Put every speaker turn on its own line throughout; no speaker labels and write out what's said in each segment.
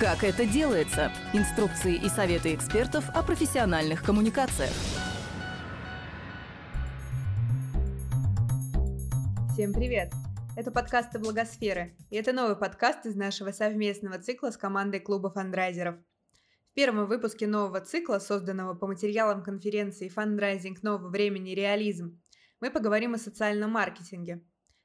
Как это делается? Инструкции и советы экспертов о профессиональных коммуникациях.
Всем привет! Это подкасты Благосферы, и это новый подкаст из нашего совместного цикла с командой клуба фандрайзеров. В первом выпуске нового цикла, созданного по материалам конференции «Фандрайзинг нового времени. Реализм», мы поговорим о социальном маркетинге.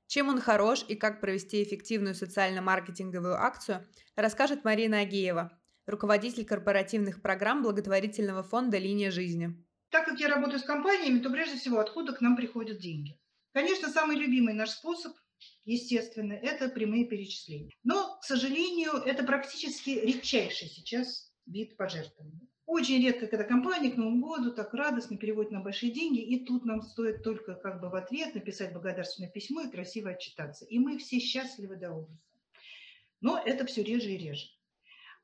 Чем он хорош и как провести эффективную социально-маркетинговую акцию, расскажет Марина Агеева, руководитель корпоративных программ благотворительного фонда «Линия жизни».
Так как я работаю с компаниями, то прежде всего откуда к нам приходят деньги. Конечно, самый любимый наш способ, естественно, это прямые перечисления. Но, к сожалению, это практически редчайший сейчас вид пожертвований. Очень редко, когда компания к Новому году так радостно переводит нам большие деньги, и тут нам стоит только как бы в ответ написать благодарственное письмо и красиво отчитаться. И мы все счастливы до ужаса. Но это все реже и реже.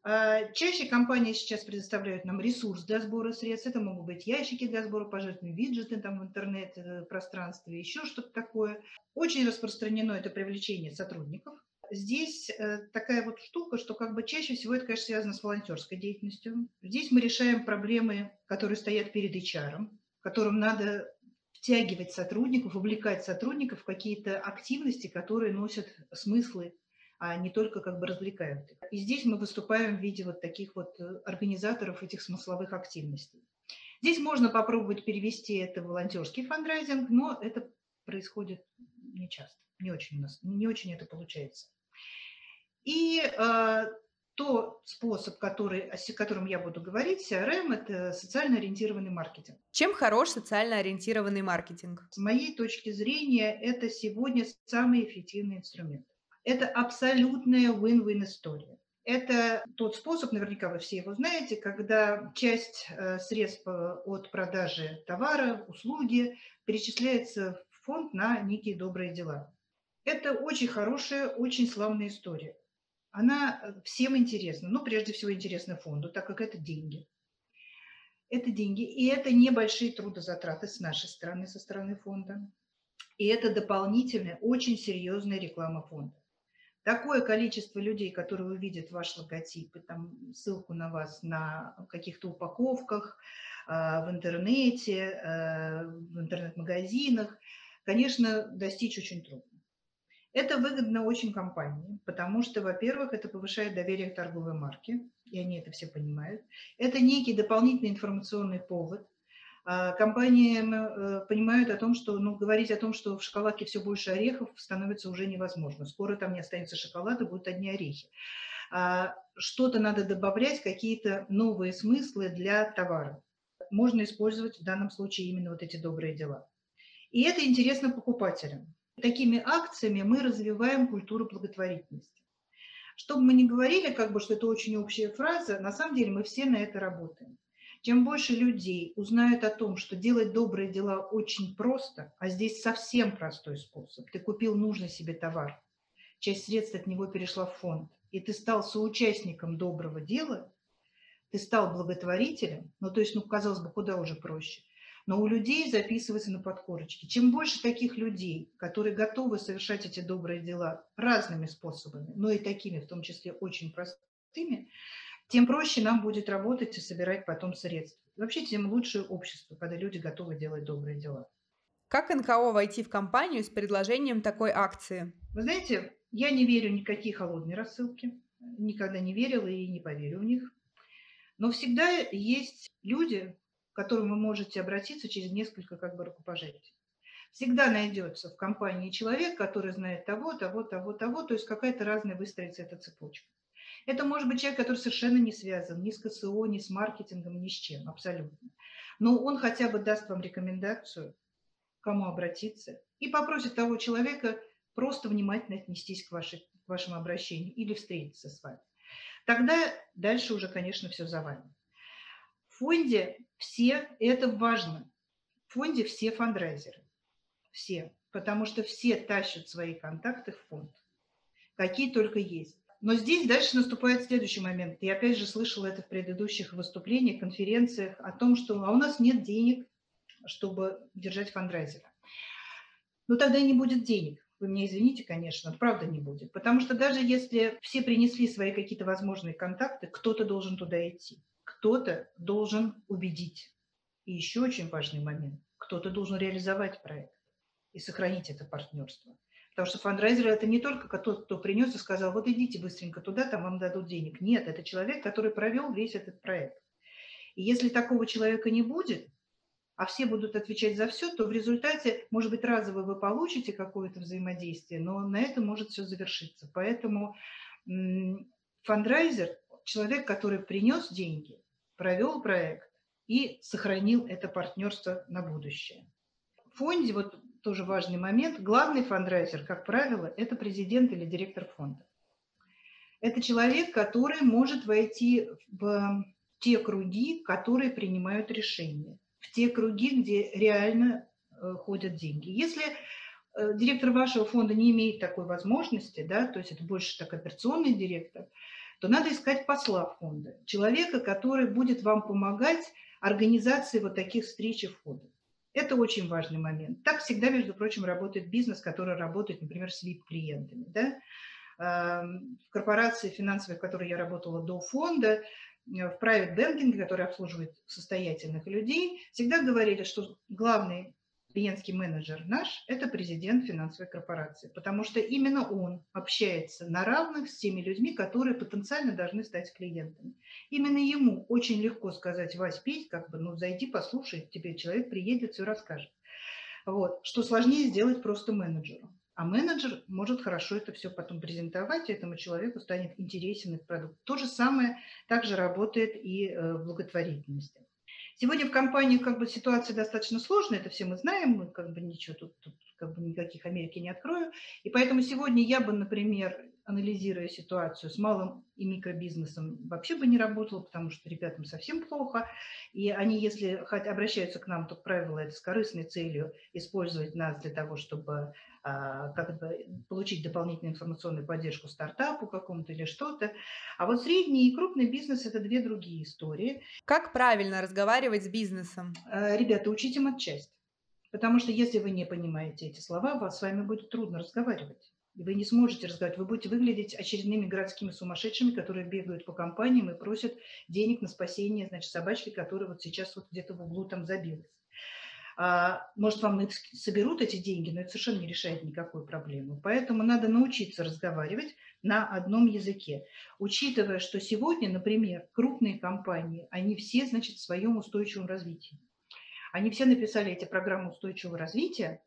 А, чаще компании сейчас предоставляют нам ресурс для сбора средств. Это могут быть ящики для сбора пожертвований, виджеты там в интернет-пространстве, еще что-то такое. Очень распространено это привлечение сотрудников здесь э, такая вот штука, что как бы чаще всего это, конечно, связано с волонтерской деятельностью. Здесь мы решаем проблемы, которые стоят перед HR, которым надо втягивать сотрудников, увлекать сотрудников в какие-то активности, которые носят смыслы, а не только как бы развлекают их. И здесь мы выступаем в виде вот таких вот э, организаторов этих смысловых активностей. Здесь можно попробовать перевести это в волонтерский фандрайзинг, но это происходит не часто, не очень у нас, не очень это получается. И э, тот способ, который, о котором я буду говорить, CRM, это социально ориентированный маркетинг.
Чем хорош социально ориентированный маркетинг?
С моей точки зрения, это сегодня самый эффективный инструмент. Это абсолютная win-win история. Это тот способ, наверняка вы все его знаете, когда часть э, средств от продажи товара, услуги перечисляется в фонд на некие добрые дела. Это очень хорошая, очень славная история она э, всем интересна. Ну, прежде всего, интересна фонду, так как это деньги. Это деньги, и это небольшие трудозатраты с нашей стороны, со стороны фонда. И это дополнительная, очень серьезная реклама фонда. Такое количество людей, которые увидят ваш логотип и там ссылку на вас на каких-то упаковках, а, в интернете, а, в интернет-магазинах, конечно, достичь очень трудно. Это выгодно очень компании, потому что, во-первых, это повышает доверие к торговой марке, и они это все понимают. Это некий дополнительный информационный повод. А, компании э, понимают о том, что ну, говорить о том, что в шоколадке все больше орехов, становится уже невозможно. Скоро там не останется шоколада, будут одни орехи. А, что-то надо добавлять, какие-то новые смыслы для товара. Можно использовать в данном случае именно вот эти добрые дела. И это интересно покупателям. Такими акциями мы развиваем культуру благотворительности. Чтобы мы не говорили, как бы, что это очень общая фраза, на самом деле мы все на это работаем. Чем больше людей узнают о том, что делать добрые дела очень просто, а здесь совсем простой способ. Ты купил нужный себе товар, часть средств от него перешла в фонд, и ты стал соучастником доброго дела, ты стал благотворителем, ну то есть, ну казалось бы, куда уже проще но у людей записывается на подкорочке. Чем больше таких людей, которые готовы совершать эти добрые дела разными способами, но и такими, в том числе очень простыми, тем проще нам будет работать и собирать потом средства. Вообще, тем лучше общество, когда люди готовы делать добрые дела.
Как НКО войти в компанию с предложением такой акции?
Вы знаете, я не верю ни в какие холодные рассылки, никогда не верила и не поверю в них. Но всегда есть люди, к которому вы можете обратиться через несколько как бы рукопожатий. Всегда найдется в компании человек, который знает того, того, того, того, то есть какая-то разная выстроится эта цепочка. Это может быть человек, который совершенно не связан ни с КСО, ни с маркетингом, ни с чем, абсолютно. Но он хотя бы даст вам рекомендацию, кому обратиться, и попросит того человека просто внимательно отнестись к, вашей, к вашему обращению или встретиться с вами. Тогда дальше уже, конечно, все за вами фонде все, это важно, в фонде все фандрайзеры, все, потому что все тащат свои контакты в фонд, какие только есть. Но здесь дальше наступает следующий момент. Я опять же слышала это в предыдущих выступлениях, конференциях о том, что а у нас нет денег, чтобы держать фандрайзера. Но тогда и не будет денег. Вы мне извините, конечно, правда не будет. Потому что даже если все принесли свои какие-то возможные контакты, кто-то должен туда идти. Кто-то должен убедить. И еще очень важный момент. Кто-то должен реализовать проект и сохранить это партнерство. Потому что фандрайзер – это не только тот, кто принес и сказал, вот идите быстренько туда, там вам дадут денег. Нет, это человек, который провел весь этот проект. И если такого человека не будет, а все будут отвечать за все, то в результате, может быть, разово вы получите какое-то взаимодействие, но на этом может все завершиться. Поэтому фандрайзер – человек, который принес деньги, провел проект и сохранил это партнерство на будущее. В фонде, вот тоже важный момент, главный фандрайзер, как правило, это президент или директор фонда. Это человек, который может войти в те круги, которые принимают решения в те круги, где реально э, ходят деньги. Если э, директор вашего фонда не имеет такой возможности, да, то есть это больше так операционный директор, то надо искать посла фонда, человека, который будет вам помогать организации вот таких встреч и входов. Это очень важный момент. Так всегда, между прочим, работает бизнес, который работает, например, с VIP-клиентами. Да? Эм, в корпорации финансовой, в которой я работала до фонда, Э, в private banking, который обслуживает состоятельных людей, всегда говорили, что главный клиентский менеджер наш – это президент финансовой корпорации, потому что именно он общается на равных с теми людьми, которые потенциально должны стать клиентами. Именно ему очень легко сказать, Вась, Петь, как бы, ну, зайди, послушай, тебе человек приедет, все расскажет. Вот. Что сложнее сделать просто менеджеру. А менеджер может хорошо это все потом презентовать, и этому человеку станет интересен этот продукт. То же самое также работает и э, в благотворительности. Сегодня в компании как бы ситуация достаточно сложная, это все мы знаем, мы как бы ничего тут, тут как бы никаких Америки не открою. И поэтому сегодня я бы, например, анализируя ситуацию с малым и микробизнесом, вообще бы не работала, потому что ребятам совсем плохо. И они, если обращаются к нам, то, как правило, это с корыстной целью использовать нас для того, чтобы а, как бы получить дополнительную информационную поддержку стартапу какому-то или что-то. А вот средний и крупный бизнес – это две другие истории.
Как правильно разговаривать с бизнесом?
А, ребята, учите матчасть. Потому что если вы не понимаете эти слова, вас с вами будет трудно разговаривать. И вы не сможете разговаривать. Вы будете выглядеть очередными городскими сумасшедшими, которые бегают по компаниям и просят денег на спасение, значит, собачки, которая вот сейчас вот где-то в углу там забилась. А, может, вам соберут эти деньги, но это совершенно не решает никакую проблему. Поэтому надо научиться разговаривать на одном языке. Учитывая, что сегодня, например, крупные компании, они все, значит, в своем устойчивом развитии. Они все написали эти программы устойчивого развития.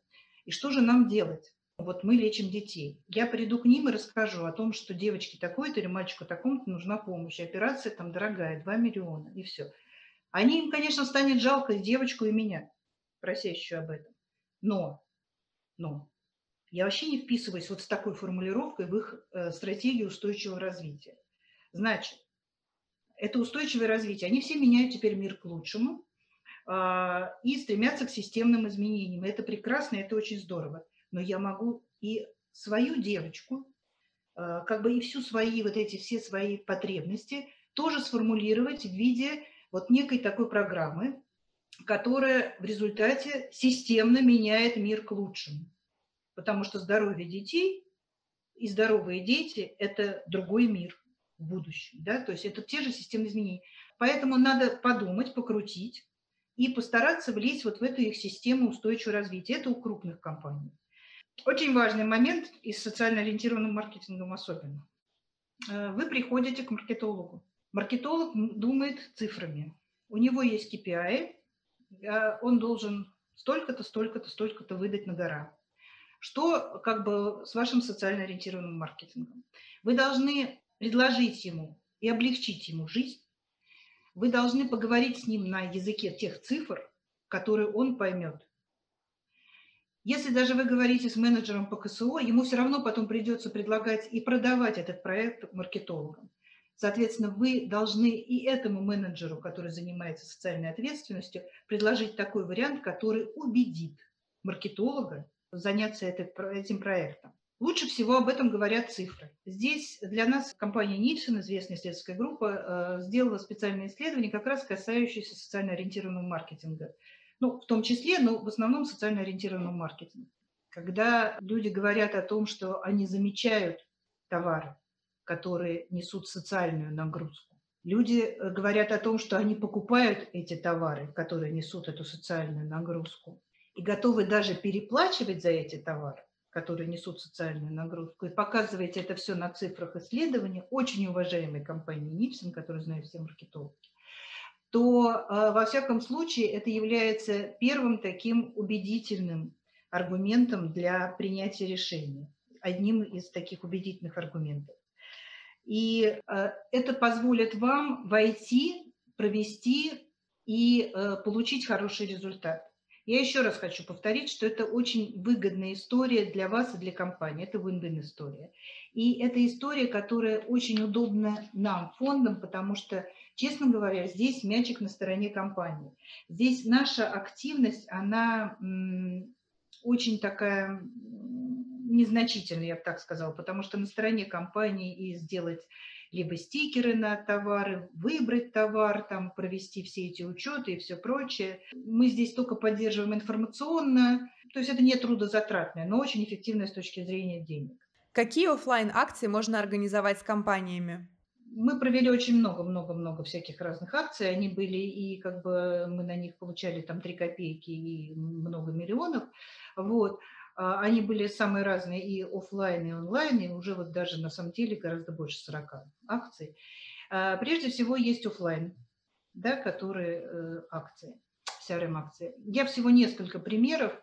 И что же нам делать? Вот мы лечим детей. Я приду к ним и расскажу о том, что девочке такой-то или мальчику такому-то нужна помощь. Операция там дорогая, 2 миллиона, и все. Они им, конечно, станет жалко и девочку, и меня просящую об этом. Но, но я вообще не вписываюсь вот с такой формулировкой в их э, стратегию устойчивого развития. Значит, это устойчивое развитие. Они все меняют теперь мир к лучшему э, и стремятся к системным изменениям. Это прекрасно, это очень здорово. Но я могу и свою девочку, э, как бы и всю свои вот эти все свои потребности тоже сформулировать в виде вот некой такой программы, которая в результате системно меняет мир к лучшему. Потому что здоровье детей и здоровые дети – это другой мир в будущем. Да? То есть это те же системные изменения. Поэтому надо подумать, покрутить и постараться влезть вот в эту их систему устойчивого развития. Это у крупных компаний. Очень важный момент и с социально ориентированным маркетингом особенно. Э, вы приходите к маркетологу. Маркетолог думает цифрами. У него есть KPI, он должен столько-то, столько-то, столько-то выдать на гора. Что как бы с вашим социально ориентированным маркетингом? Вы должны предложить ему и облегчить ему жизнь. Вы должны поговорить с ним на языке тех цифр, которые он поймет. Если даже вы говорите с менеджером по КСО, ему все равно потом придется предлагать и продавать этот проект маркетологам. Соответственно, вы должны и этому менеджеру, который занимается социальной ответственностью, предложить такой вариант, который убедит маркетолога заняться этим проектом. Лучше всего об этом говорят цифры. Здесь для нас компания Нильсон, известная исследовательская группа, э, сделала специальное исследование, как раз касающееся социально ориентированного маркетинга. Ну, в том числе, но в основном социально ориентированного маркетинга. когда люди говорят о том, что они замечают товары, которые несут социальную нагрузку. Люди э, говорят о том, что они покупают эти товары, которые несут эту социальную нагрузку, и готовы даже переплачивать за эти товары, которые несут социальную нагрузку, и показываете это все на цифрах исследований очень уважаемой компании Нипсон, которую знают все маркетологи, то э, во всяком случае это является первым таким убедительным аргументом для принятия решения, одним из таких убедительных аргументов. И э, это позволит вам войти, провести и э, получить хороший результат. Я еще раз хочу повторить, что это очень выгодная история для вас и для компании. Это win-win история. И это история, которая очень удобна нам, фондам, потому что, честно говоря, здесь мячик на стороне компании. Здесь наша активность, она очень такая незначительная, я бы так сказала, потому что на стороне компании и сделать либо стикеры на товары, выбрать товар, там, провести все эти учеты и все прочее. Мы здесь только поддерживаем информационно, то есть это не трудозатратное, но очень эффективное с точки зрения денег.
Какие офлайн акции можно организовать с компаниями?
Мы провели очень много-много-много всяких разных акций. Они были, и как бы мы на них получали там 3 копейки и много миллионов. Вот. А, они были самые разные и офлайн, и онлайн, и уже вот даже на самом деле гораздо больше 40 акций. А, прежде всего есть офлайн, да, которые э, акции, CRM-акции. Я всего несколько примеров.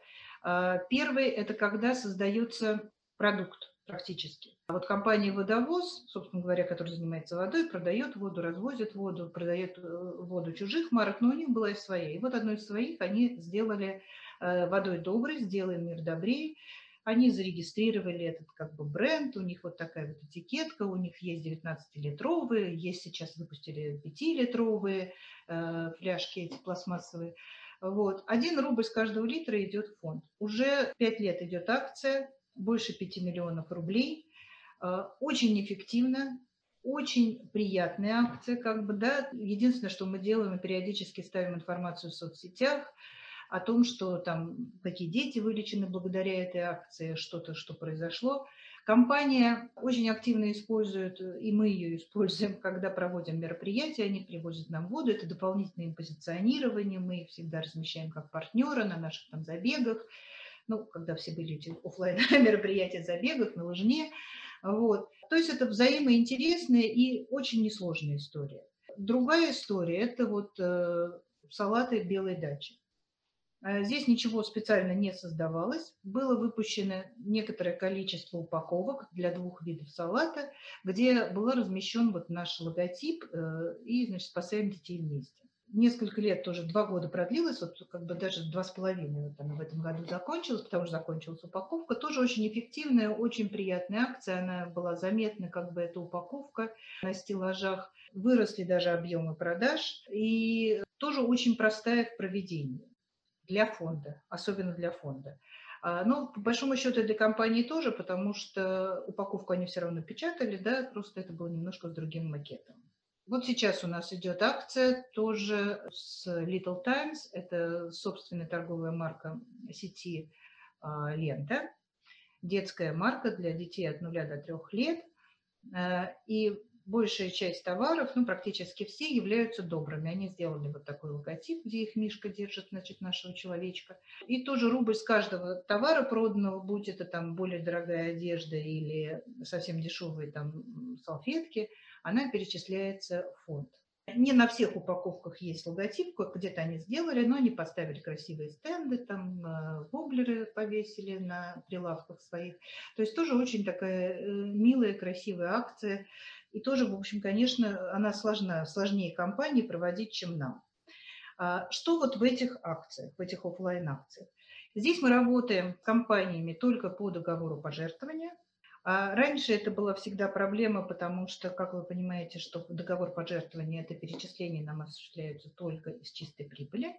А, первый – это когда создается продукт практически. А вот компания «Водовоз», собственно говоря, которая занимается водой, продает воду, развозит воду, продает э, воду чужих марок, но у них была и своя. И вот одной из своих они сделали э, «Водой доброй», «Сделаем мир добрее». Они зарегистрировали этот как бы бренд, у них вот такая вот этикетка, у них есть 19-литровые, есть сейчас выпустили 5-литровые э, фляжки эти пластмассовые. Вот. Один рубль с каждого литра идет в фонд. Уже 5 лет идет акция, больше 5 миллионов рублей. Э, очень эффективно, очень приятная акция, как бы, да. Единственное, что мы делаем, мы периодически ставим информацию в соцсетях о том, что там какие дети вылечены благодаря этой акции, что-то, что произошло. Компания очень активно использует, и мы ее используем, когда проводим мероприятия, они привозят нам воду, это дополнительное позиционирование, мы их всегда размещаем как партнера на наших там забегах, ну, когда все были эти офлайн мероприятия, забегах, на лыжне. Вот. То есть это взаимоинтересная и очень несложная история. Другая история – это вот э, салаты белой дачи. Э, здесь ничего специально не создавалось. Было выпущено некоторое количество упаковок для двух видов салата, где был размещен вот наш логотип э, и, значит, «Спасаем детей вместе» несколько лет, тоже два года продлилось, вот как бы даже два с половиной вот она в этом году закончилась, потому что закончилась упаковка. Тоже очень эффективная, очень приятная акция, она была заметна, как бы эта упаковка на стеллажах. Выросли даже объемы продаж и тоже очень простая в проведении для фонда, особенно для фонда. А, ну, по большому счету, для компании тоже, потому что упаковку они все равно печатали, да, просто это было немножко с другим макетом. Вот сейчас у нас идет акция тоже с Little Times. Это собственная торговая марка сети а, «Лента». Детская марка для детей от 0 до 3 лет. А, и большая часть товаров, ну, практически все, являются добрыми. Они сделали вот такой логотип, где их Мишка держит, значит, нашего человечка. И тоже рубль с каждого товара проданного, будь это там более дорогая одежда или совсем дешевые там салфетки – она перечисляется в фонд. Не на всех упаковках есть логотип, где-то они сделали, но они поставили красивые стенды, там э, воблеры повесили на прилавках своих. То есть тоже очень такая э, милая, красивая акция. И тоже, в общем, конечно, она сложна, сложнее компании проводить, чем нам. А что вот в этих акциях, в этих офлайн акциях Здесь мы работаем с компаниями только по договору пожертвования. А раньше это была всегда проблема, потому что, как вы понимаете, что договор пожертвования – это перечисления нам осуществляются только из чистой прибыли.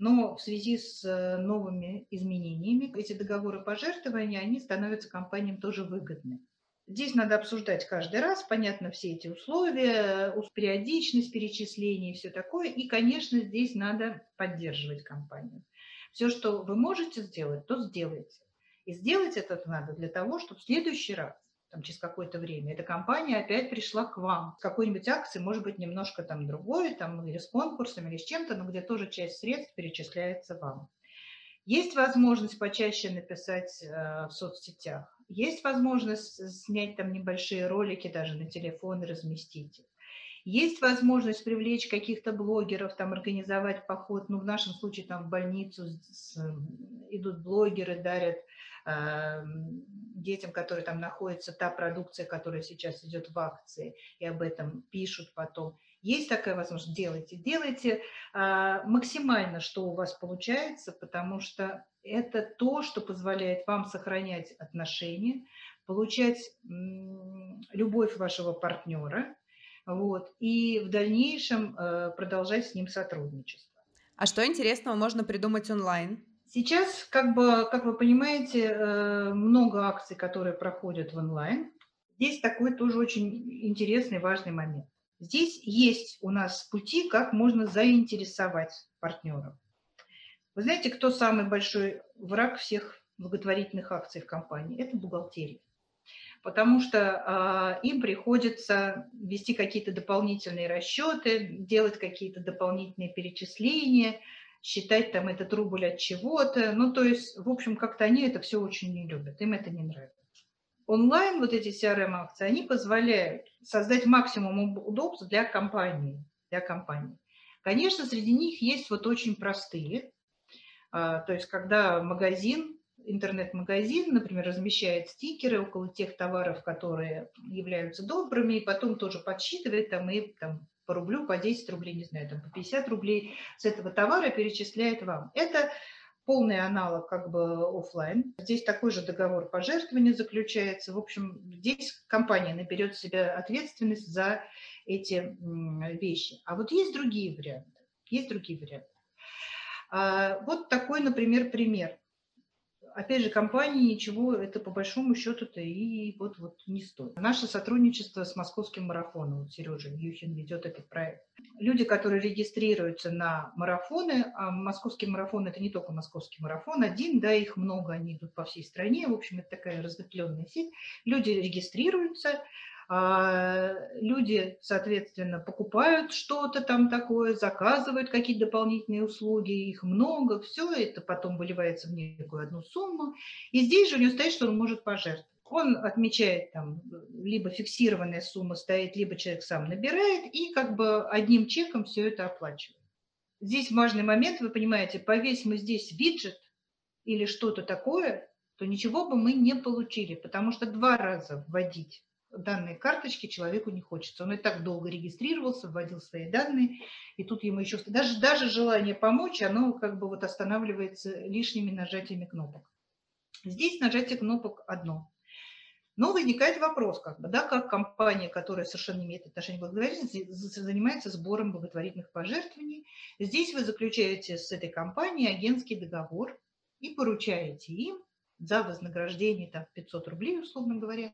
Но в связи с э, новыми изменениями эти договоры пожертвования, они становятся компаниям тоже выгодны. Здесь надо обсуждать каждый раз, понятно, все эти условия, периодичность перечислений и все такое. И, конечно, здесь надо поддерживать компанию. Все, что вы можете сделать, то сделайте. И сделать это надо для того, чтобы в следующий раз там, через какое-то время, эта компания опять пришла к вам с какой-нибудь акцией, может быть, немножко там другой, там, или с конкурсом, или с чем-то, но где тоже часть средств перечисляется вам. Есть возможность почаще написать э, в соцсетях, есть возможность снять там небольшие ролики даже на телефон и разместить их. Есть возможность привлечь каких-то блогеров, там, организовать поход, ну, в нашем случае, там, в больницу с, идут блогеры, дарят детям, которые там находятся, та продукция, которая сейчас идет в акции, и об этом пишут потом. Есть такая возможность, делайте. Делайте э, максимально, что у вас получается, потому что это то, что позволяет вам сохранять отношения, получать любовь вашего партнера, вот, и в дальнейшем э, продолжать с ним сотрудничество.
А что интересного можно придумать онлайн?
Сейчас, как, бы, как вы понимаете, э, много акций, которые проходят в онлайн. Здесь такой тоже очень интересный, важный момент. Здесь есть у нас пути, как можно заинтересовать партнеров. Вы знаете, кто самый большой враг всех благотворительных акций в компании? Это бухгалтерия потому что э, им приходится вести какие-то дополнительные расчеты, делать какие-то дополнительные перечисления, считать там этот рубль от чего-то. Ну, то есть, в общем, как-то они это все очень не любят, им это не нравится. Онлайн вот эти CRM-акции, они позволяют создать максимум удобств для компании. Для компании. Конечно, среди них есть вот очень простые, а, то есть когда магазин интернет-магазин, например, размещает стикеры около тех товаров, которые являются добрыми, и потом тоже подсчитывает там и там по рублю, по 10 рублей, не знаю, там по 50 рублей с этого товара перечисляет вам. Это полный аналог как бы офлайн. Здесь такой же договор пожертвования заключается. В общем, здесь компания наберет себе ответственность за эти вещи. А вот есть другие варианты. Есть другие варианты. А, вот такой, например, пример опять же, компании ничего это по большому счету-то и вот, вот не стоит. Наше сотрудничество с московским марафоном, Сережа Юхин ведет этот проект. Люди, которые регистрируются на марафоны, а московский марафон это не только московский марафон, один, да, их много, они идут по всей стране, в общем, это такая разветвленная сеть. Люди регистрируются, люди, соответственно, покупают что-то там такое, заказывают какие-то дополнительные услуги, их много, все это потом выливается в некую одну сумму. И здесь же у него стоит, что он может пожертвовать. Он отмечает там, либо фиксированная сумма стоит, либо человек сам набирает, и как бы одним чеком все это оплачивает. Здесь важный момент, вы понимаете, повесь мы здесь виджет или что-то такое, то ничего бы мы не получили, потому что два раза вводить данные карточки человеку не хочется. Он и так долго регистрировался, вводил свои данные, и тут ему еще... Даже, даже желание помочь, оно как бы вот останавливается лишними нажатиями кнопок. Здесь нажатие кнопок одно. Но возникает вопрос, как бы, да, как компания, которая совершенно не имеет отношения к благотворительности, занимается сбором благотворительных пожертвований. Здесь вы заключаете с этой компанией агентский договор и поручаете им за вознаграждение там, 500 рублей, условно говоря,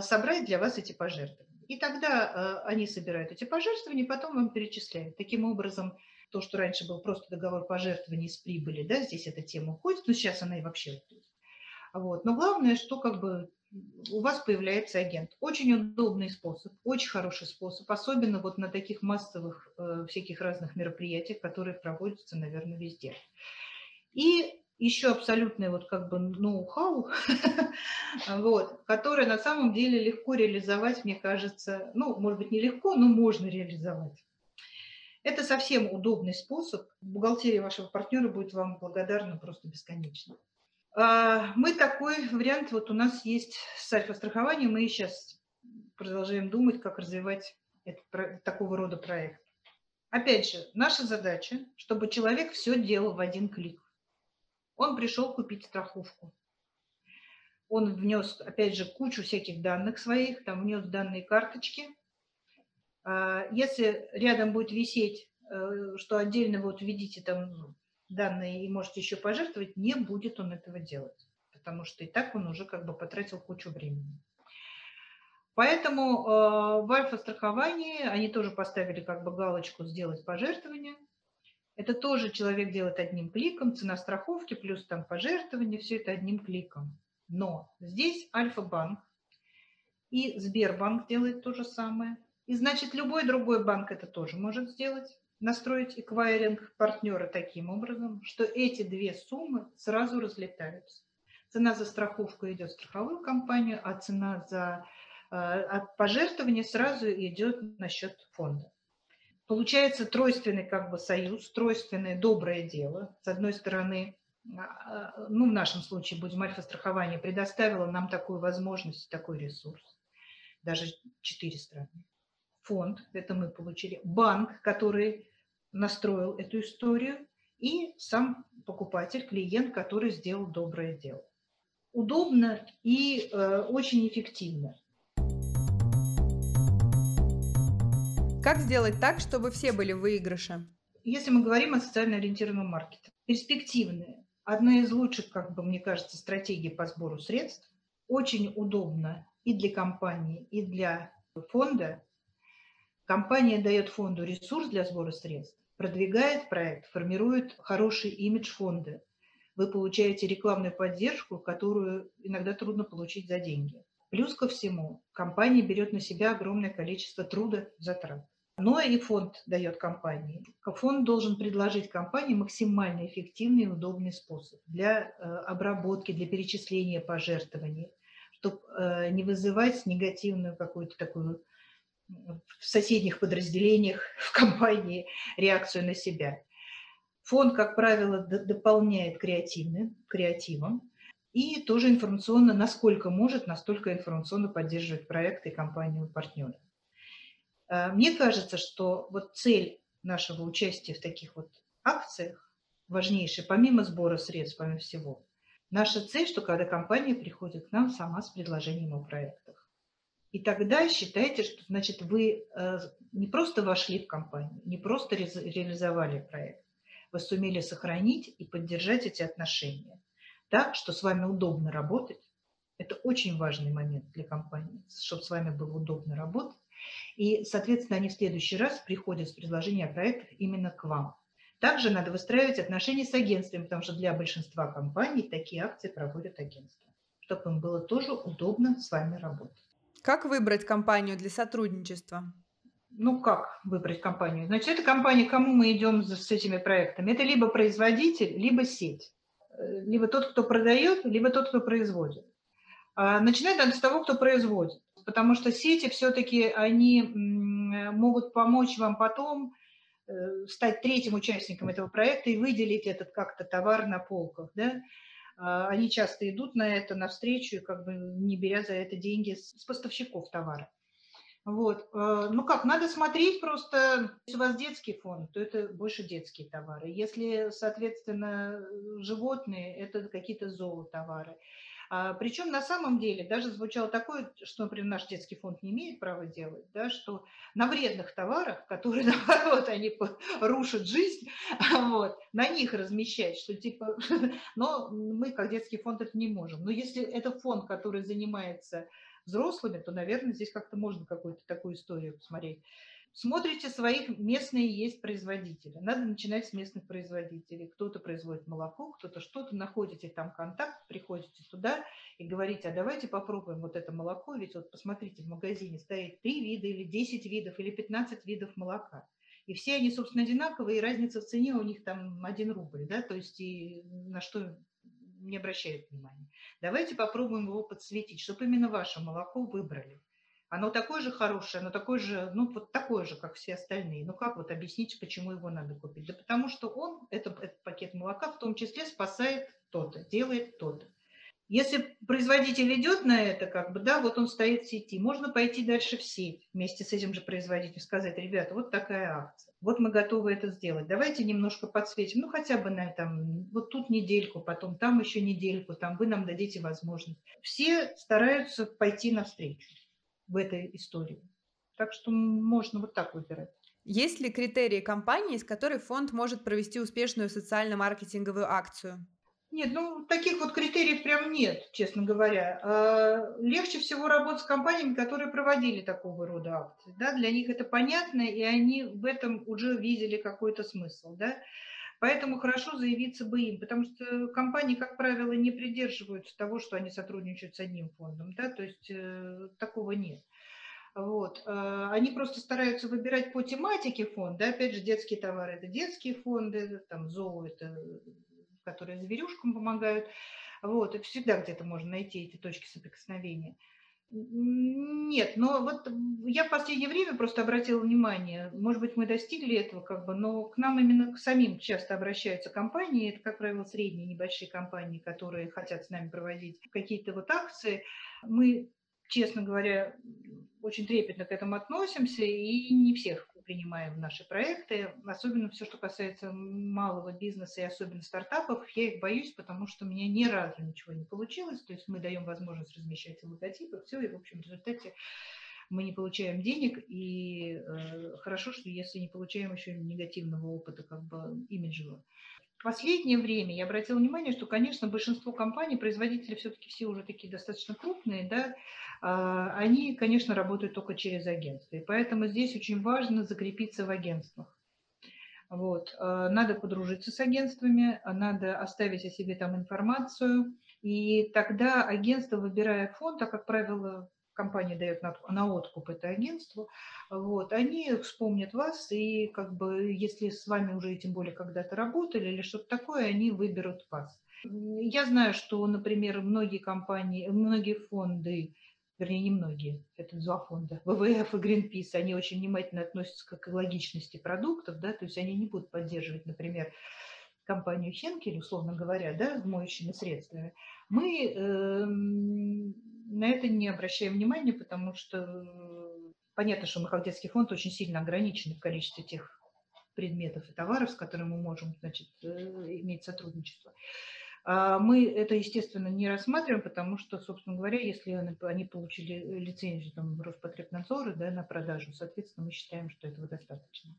собрать для вас эти пожертвования. И тогда а, они собирают эти пожертвования, потом вам перечисляют. Таким образом, то, что раньше был просто договор пожертвований с прибыли, да, здесь эта тема уходит, но сейчас она и вообще уходит. Вот. Но главное, что как бы у вас появляется агент. Очень удобный способ, очень хороший способ, особенно вот на таких массовых э, всяких разных мероприятиях, которые проводятся, наверное, везде. И еще абсолютный вот как бы ноу-хау, вот, который на самом деле легко реализовать, мне кажется, ну, может быть, нелегко, но можно реализовать. Это совсем удобный способ. Бухгалтерия вашего партнера будет вам благодарна просто бесконечно. А, мы такой вариант, вот у нас есть с альфа-страхованием, мы сейчас продолжаем думать, как развивать этот, такого рода проект. Опять же, наша задача, чтобы человек все делал в один клик. Он пришел купить страховку. Он внес, опять же, кучу всяких данных своих, там внес данные карточки. А, если рядом будет висеть, э, что отдельно вот введите там данные и можете еще пожертвовать, не будет он этого делать, потому что и так он уже как бы потратил кучу времени. Поэтому э, в альфа-страховании они тоже поставили как бы галочку «Сделать пожертвование». Это тоже человек делает одним кликом, цена страховки плюс там пожертвования, все это одним кликом. Но здесь Альфа-банк и Сбербанк делает то же самое. И значит, любой другой банк это тоже может сделать, настроить эквайринг партнера таким образом, что эти две суммы сразу разлетаются. Цена за страховку идет в страховую компанию, а цена за э, пожертвование сразу идет на счет фонда. Получается тройственный как бы союз, тройственное доброе дело. С одной стороны, а, ну, в нашем случае, будем альфа-страхование, предоставило нам такую возможность, такой ресурс. Даже четыре страны. Фонд, это мы получили. Банк, который настроил эту историю. И сам покупатель, клиент, который сделал доброе дело. Удобно и э, очень эффективно.
Как сделать так, чтобы все были в выигрыше?
Если мы говорим о социально ориентированном маркете, перспективные. Одна из лучших, как бы мне кажется, стратегий по сбору средств. Очень удобно и для компании, и для фонда. Компания дает фонду ресурс для сбора средств, продвигает проект, формирует хороший имидж фонда. Вы получаете рекламную поддержку, которую иногда трудно получить за деньги. Плюс ко всему, компания берет на себя огромное количество труда, затрат но и фонд дает компании. Фонд должен предложить компании максимально эффективный и удобный способ для э, обработки, для перечисления пожертвований, чтобы э, не вызывать негативную какую-то такую в соседних подразделениях в компании реакцию на себя. Фонд, как правило, дополняет креативным, креативом и тоже информационно, насколько может, настолько информационно поддерживает проект и компанию партнера. Э, мне кажется, что вот цель нашего участия в таких вот акциях важнейшая, помимо сбора средств, помимо всего, наша цель, что когда компания приходит к нам сама с предложением о проектах. И тогда считайте, что значит вы э, не просто вошли в компанию, не просто реализовали проект, вы сумели сохранить и поддержать эти отношения так, что с вами удобно работать. Это очень важный момент для компании, чтобы с вами было удобно работать и, соответственно, они в следующий раз приходят с предложением проектов именно к вам. Также надо выстраивать отношения с агентствами, потому что для большинства компаний такие акции проводят агентства, чтобы им было тоже удобно с вами работать.
Как выбрать компанию для сотрудничества?
Ну, как выбрать компанию? Значит, это компания, кому мы идем с этими проектами. Это либо производитель, либо сеть. Э, либо тот, кто продает, либо тот, кто производит. А начинать надо с того, кто производит потому что сети все-таки они могут помочь вам потом э, стать третьим участником этого проекта и выделить этот как-то товар на полках, да. А, они часто идут на это навстречу, как бы не беря за это деньги с поставщиков товара. Вот. Э, ну как, надо смотреть просто, если у вас детский фонд, то это больше детские товары. Если, соответственно, животные, это какие-то зоотовары. А, причем на самом деле даже звучало такое, что, например, наш детский фонд не имеет права делать, да, что на вредных товарах, которые, наоборот, они рушат жизнь, вот, на них размещать, что типа, но мы как детский фонд это не можем. Но если это фонд, который занимается взрослыми, то, наверное, здесь как-то можно какую-то такую историю посмотреть. Смотрите своих, местные есть производители. Надо начинать с местных производителей. Кто-то производит молоко, кто-то что-то, находите там контакт, приходите туда и говорите, а давайте попробуем вот это молоко, ведь вот посмотрите, в магазине стоит 3 вида или 10 видов или 15 видов молока. И все они, собственно, одинаковые, и разница в цене у них там 1 рубль, да, то есть и на что не обращают внимания. Давайте попробуем его подсветить, чтобы именно ваше молоко выбрали. Оно такое же хорошее, оно такое же, ну вот такое же, как все остальные. Ну как вот объяснить, почему его надо купить? Да потому что он, этот, этот пакет молока в том числе спасает то-то, делает то-то. Если производитель идет на это, как бы, да, вот он стоит в сети, можно пойти дальше в сеть вместе с этим же производителем, сказать, ребята, вот такая акция, вот мы готовы это сделать, давайте немножко подсветим, ну хотя бы на этом, вот тут недельку, потом там еще недельку, там вы нам дадите возможность. Все стараются пойти навстречу в этой истории. Так что можно вот так выбирать.
Есть ли критерии компании, с которой фонд может провести успешную социально-маркетинговую акцию?
Нет, ну таких вот критериев прям нет, честно говоря. А, легче всего работать с компаниями, которые проводили такого рода акции. Да? Для них это понятно, и они в этом уже видели какой-то смысл. Да? Поэтому хорошо заявиться бы им, потому что компании, как правило, не придерживаются того, что они сотрудничают с одним фондом. Да? То есть э, такого нет. Вот. Э, они просто стараются выбирать по тематике фонда. Опять же, детские товары – это детские фонды, там, зоо – это которые зверюшкам помогают. Вот, и всегда где-то можно найти эти точки соприкосновения. Нет, но вот я в последнее время просто обратила внимание, может быть, мы достигли этого, как бы, но к нам именно к самим часто обращаются компании, это, как правило, средние небольшие компании, которые хотят с нами проводить какие-то вот акции. Мы, честно говоря, очень трепетно к этому относимся и не всех принимаем в наши проекты, особенно все, что касается малого бизнеса и особенно стартапов, я их боюсь, потому что у меня ни разу ничего не получилось, то есть мы даем возможность размещать логотипы, все, и в общем в результате мы не получаем денег, и э, хорошо, что если не получаем еще негативного опыта, как бы имиджевого. В последнее время я обратила внимание, что, конечно, большинство компаний, производители все-таки все уже такие достаточно крупные, да, а, они, конечно, работают только через агентство. И поэтому здесь очень важно закрепиться в агентствах. Вот. А, надо подружиться с агентствами, надо оставить о себе там информацию. И тогда агентство, выбирая фонд, а, как правило, компания дает на, на откуп это агентство, вот, они вспомнят вас, и как бы, если с вами уже тем более когда-то работали или что-то такое, они выберут вас. Я знаю, что, например, многие компании, многие фонды, вернее, не многие, это два фонда, ВВФ и Greenpeace, они очень внимательно относятся к экологичности продуктов, да, то есть они не будут поддерживать, например, компанию Хенкель, условно говоря, да, моющими средствами. Мы э, на это не обращаем внимания, потому что э, понятно, что мы как детский фонд очень сильно ограничены в количестве тех предметов и товаров, с которыми мы можем значит, э, иметь сотрудничество. А мы это, естественно, не рассматриваем, потому что, собственно говоря, если они получили лицензию там, Роспотребнадзора да, на продажу, соответственно, мы считаем, что этого достаточно.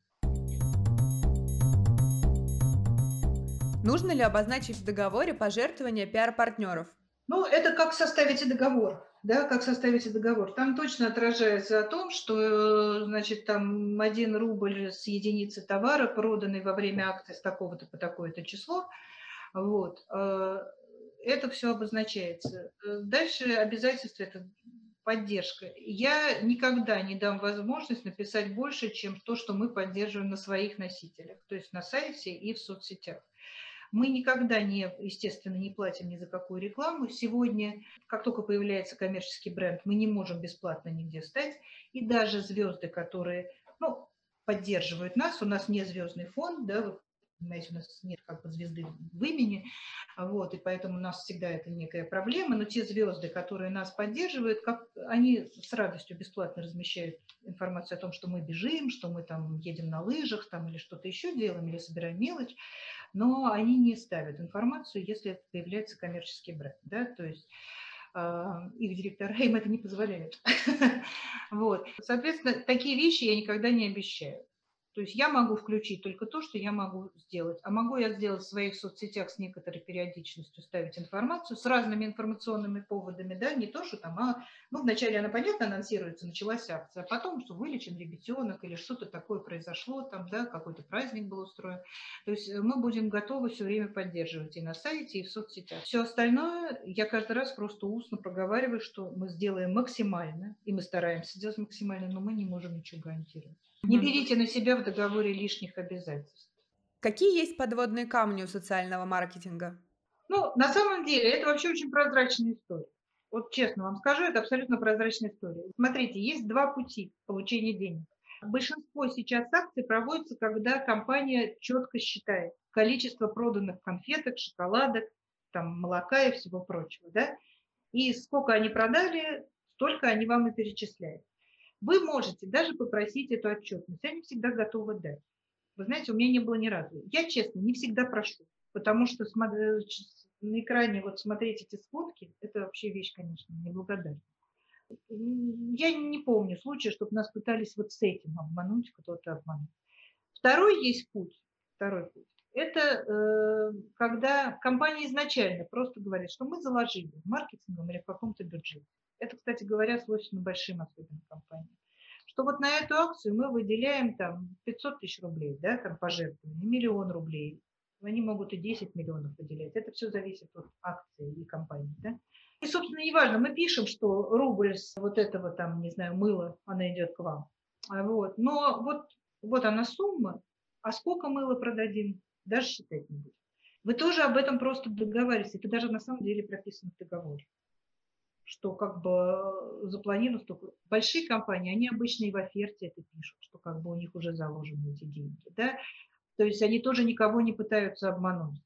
Нужно ли обозначить в договоре пожертвования пиар-партнеров?
Ну, это как составите договор, да, как составите договор. Там точно отражается о том, что, значит, там один рубль с единицы товара, проданный во время акта с такого-то по такое-то число, вот, э, это все обозначается. Дальше обязательство – это поддержка. Я никогда не дам возможность написать больше, чем то, что мы поддерживаем на своих носителях, то есть на сайте и в соцсетях. Мы никогда не, естественно, не платим ни за какую рекламу. Сегодня, как только появляется коммерческий бренд, мы не можем бесплатно нигде стать. И даже звезды, которые ну, поддерживают нас, у нас не звездный фонд, да, вы понимаете, у нас нет как бы звезды в имени, вот, и поэтому у нас всегда это некая проблема, но те звезды, которые нас поддерживают, как, они с радостью бесплатно размещают информацию о том, что мы бежим, что мы там едем на лыжах там, или что-то еще делаем, или собираем мелочь, но они не ставят информацию, если это появляется коммерческий бренд, да, то есть а, их директора им это не позволяют. Вот. Соответственно, такие вещи я никогда не обещаю. То есть я могу включить только то, что я могу сделать. А могу я сделать в своих соцсетях с некоторой периодичностью, ставить информацию с разными информационными поводами, да, не то, что там, а, ну, вначале она, понятно, анонсируется, началась акция, а потом, что вылечен ребятенок или что-то такое произошло, там, да, какой-то праздник был устроен. То есть э, мы будем готовы все время поддерживать и на сайте, и в соцсетях. Все остальное я каждый раз просто устно проговариваю, что мы сделаем максимально, и мы стараемся сделать максимально, но мы не можем ничего гарантировать. Не берите на себя в договоре лишних обязательств.
Какие есть подводные камни у социального маркетинга?
Ну, на самом деле, это вообще очень прозрачная история. Вот честно вам скажу, это абсолютно прозрачная история. Смотрите, есть два пути получения денег. Большинство сейчас акций проводится, когда компания четко считает количество проданных конфеток, шоколадок, там, молока и всего прочего. Да? И сколько они продали, столько они вам и перечисляют. Вы можете даже попросить эту отчетность, они всегда готовы дать. Вы знаете, у меня не было ни разу. Я, честно, не всегда прошу, потому что э, на экране вот смотреть эти сводки, это вообще вещь, конечно, неблагодарная. Я не помню случая, чтобы нас пытались вот с этим обмануть, кто-то обмануть. Второй есть путь, второй путь. Это э, когда компания изначально просто говорит, что мы заложили в маркетингом или в каком-то бюджете. Это, кстати говоря, свойственно большим особенно компаниям. Что вот на эту акцию мы выделяем там 500 тысяч рублей, да, там пожертвования, миллион рублей. Они могут и 10 миллионов выделять. Это все зависит от акции и компании, да. И, собственно, неважно, мы пишем, что рубль с вот этого там, не знаю, мыла, она идет к вам. А вот. Но вот, вот она сумма, а сколько мыла продадим, даже считать не будем. Вы тоже об этом просто договариваетесь. Это даже на самом деле прописано в договоре что как бы запланировано столько. Большие компании, они обычно и в оферте это пишут, что как бы у них уже заложены эти деньги. Да? То есть они тоже никого не пытаются обмануть.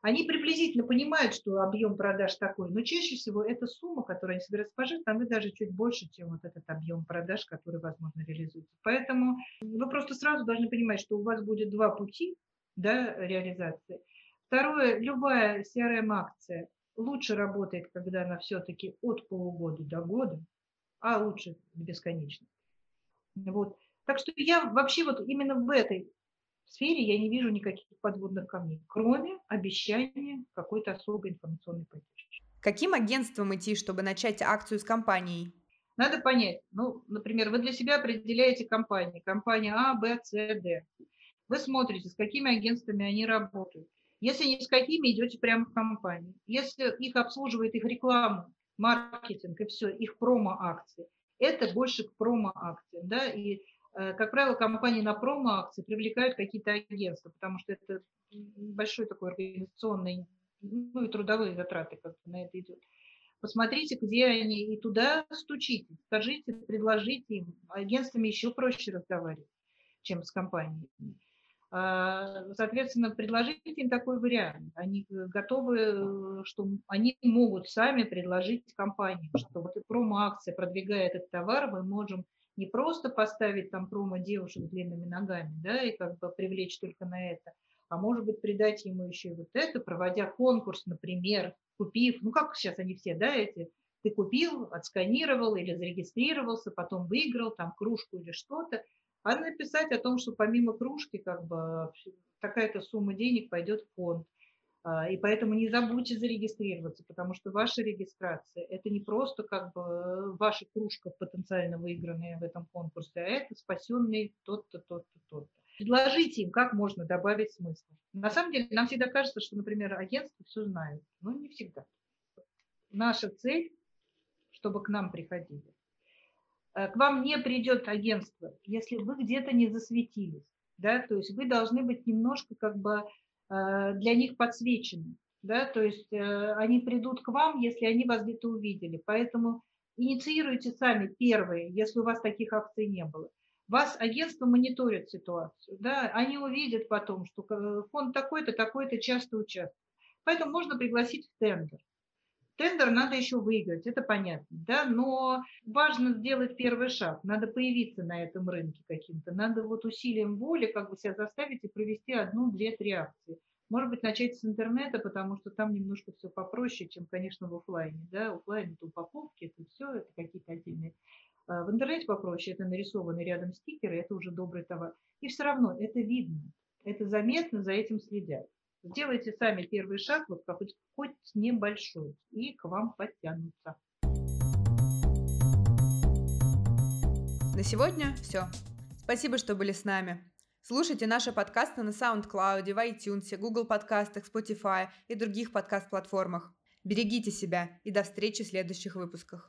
Они приблизительно понимают, что объем продаж такой, но чаще всего эта сумма, которую они собираются пожертвовать, она даже чуть больше, чем вот этот объем продаж, который, возможно, реализуется. Поэтому вы просто сразу должны понимать, что у вас будет два пути да, реализации. Второе, любая CRM-акция лучше работает, когда она все-таки от полугода до года, а лучше бесконечно. Вот. Так что я вообще вот именно в этой сфере я не вижу никаких подводных камней, кроме обещания какой-то особой информационной поддержки.
Каким агентством идти, чтобы начать акцию с компанией?
Надо понять, ну, например, вы для себя определяете компании, компания А, Б, С, Д. Вы смотрите, с какими агентствами они работают. Если ни с какими, идете прямо в компанию. Если их обслуживает их реклама, маркетинг и все, их промо-акции, это больше к промо-акциям. Да? И Э, как правило, компании на промо-акции привлекают какие-то агентства, потому что это большой такой организационный, ну и трудовые затраты как на это идет. Посмотрите, где они, и туда стучите, скажите, предложите им. Агентствами еще проще разговаривать, чем с компаниями. А, соответственно, предложите им такой вариант. Они готовы, э, что они могут сами предложить компании, что вот промо-акция, продвигая этот товар, мы можем не просто поставить там промо девушек длинными ногами, да, и как бы привлечь только на это, а может быть придать ему еще и вот это, проводя конкурс, например, купив, ну как сейчас они все, да, эти, ты купил, отсканировал или зарегистрировался, потом выиграл там кружку или что-то, а написать о том, что помимо кружки как бы такая-то сумма денег пойдет в фонд. А, и поэтому не забудьте зарегистрироваться, потому что ваша регистрация – это не просто как бы ваша кружка потенциально выигранная в этом конкурсе, а это спасенный тот-то, тот-то, тот-то. Предложите им, как можно добавить смысл. На самом деле, нам всегда кажется, что, например, агентство все знает, но не всегда. Наша цель, чтобы к нам приходили. Э, к вам не придет агентство, если вы где-то не засветились. Да? То есть вы должны быть немножко как бы Э, для них подсвечены. Да? То есть э, они придут к вам, если они вас где-то увидели. Поэтому инициируйте сами первые, если у вас таких акций не было. Вас агентство мониторит ситуацию. Да? Они увидят потом, что фонд такой-то, такой-то часто участвует. Поэтому можно пригласить в тендер. Тендер надо еще выиграть, это понятно, да, но важно сделать первый шаг, надо появиться на этом рынке каким-то, надо вот усилием воли как бы себя заставить и провести одну, две, три акции. Может быть, начать с интернета, потому что там немножко все попроще, чем, конечно, в офлайне. Да? Офлайн это упаковки, это все, это какие-то отдельные. А в интернете попроще, это нарисованные рядом стикеры, это уже добрый товар. И все равно это видно, это заметно, за этим следят. Сделайте сами первый шаг, вот хоть, хоть небольшой, и к вам подтянутся.
На сегодня все. Спасибо, что были с нами. Слушайте наши подкасты на SoundCloud, в iTunes, Google подкастах, Spotify и других подкаст-платформах. Берегите себя и до встречи в следующих выпусках.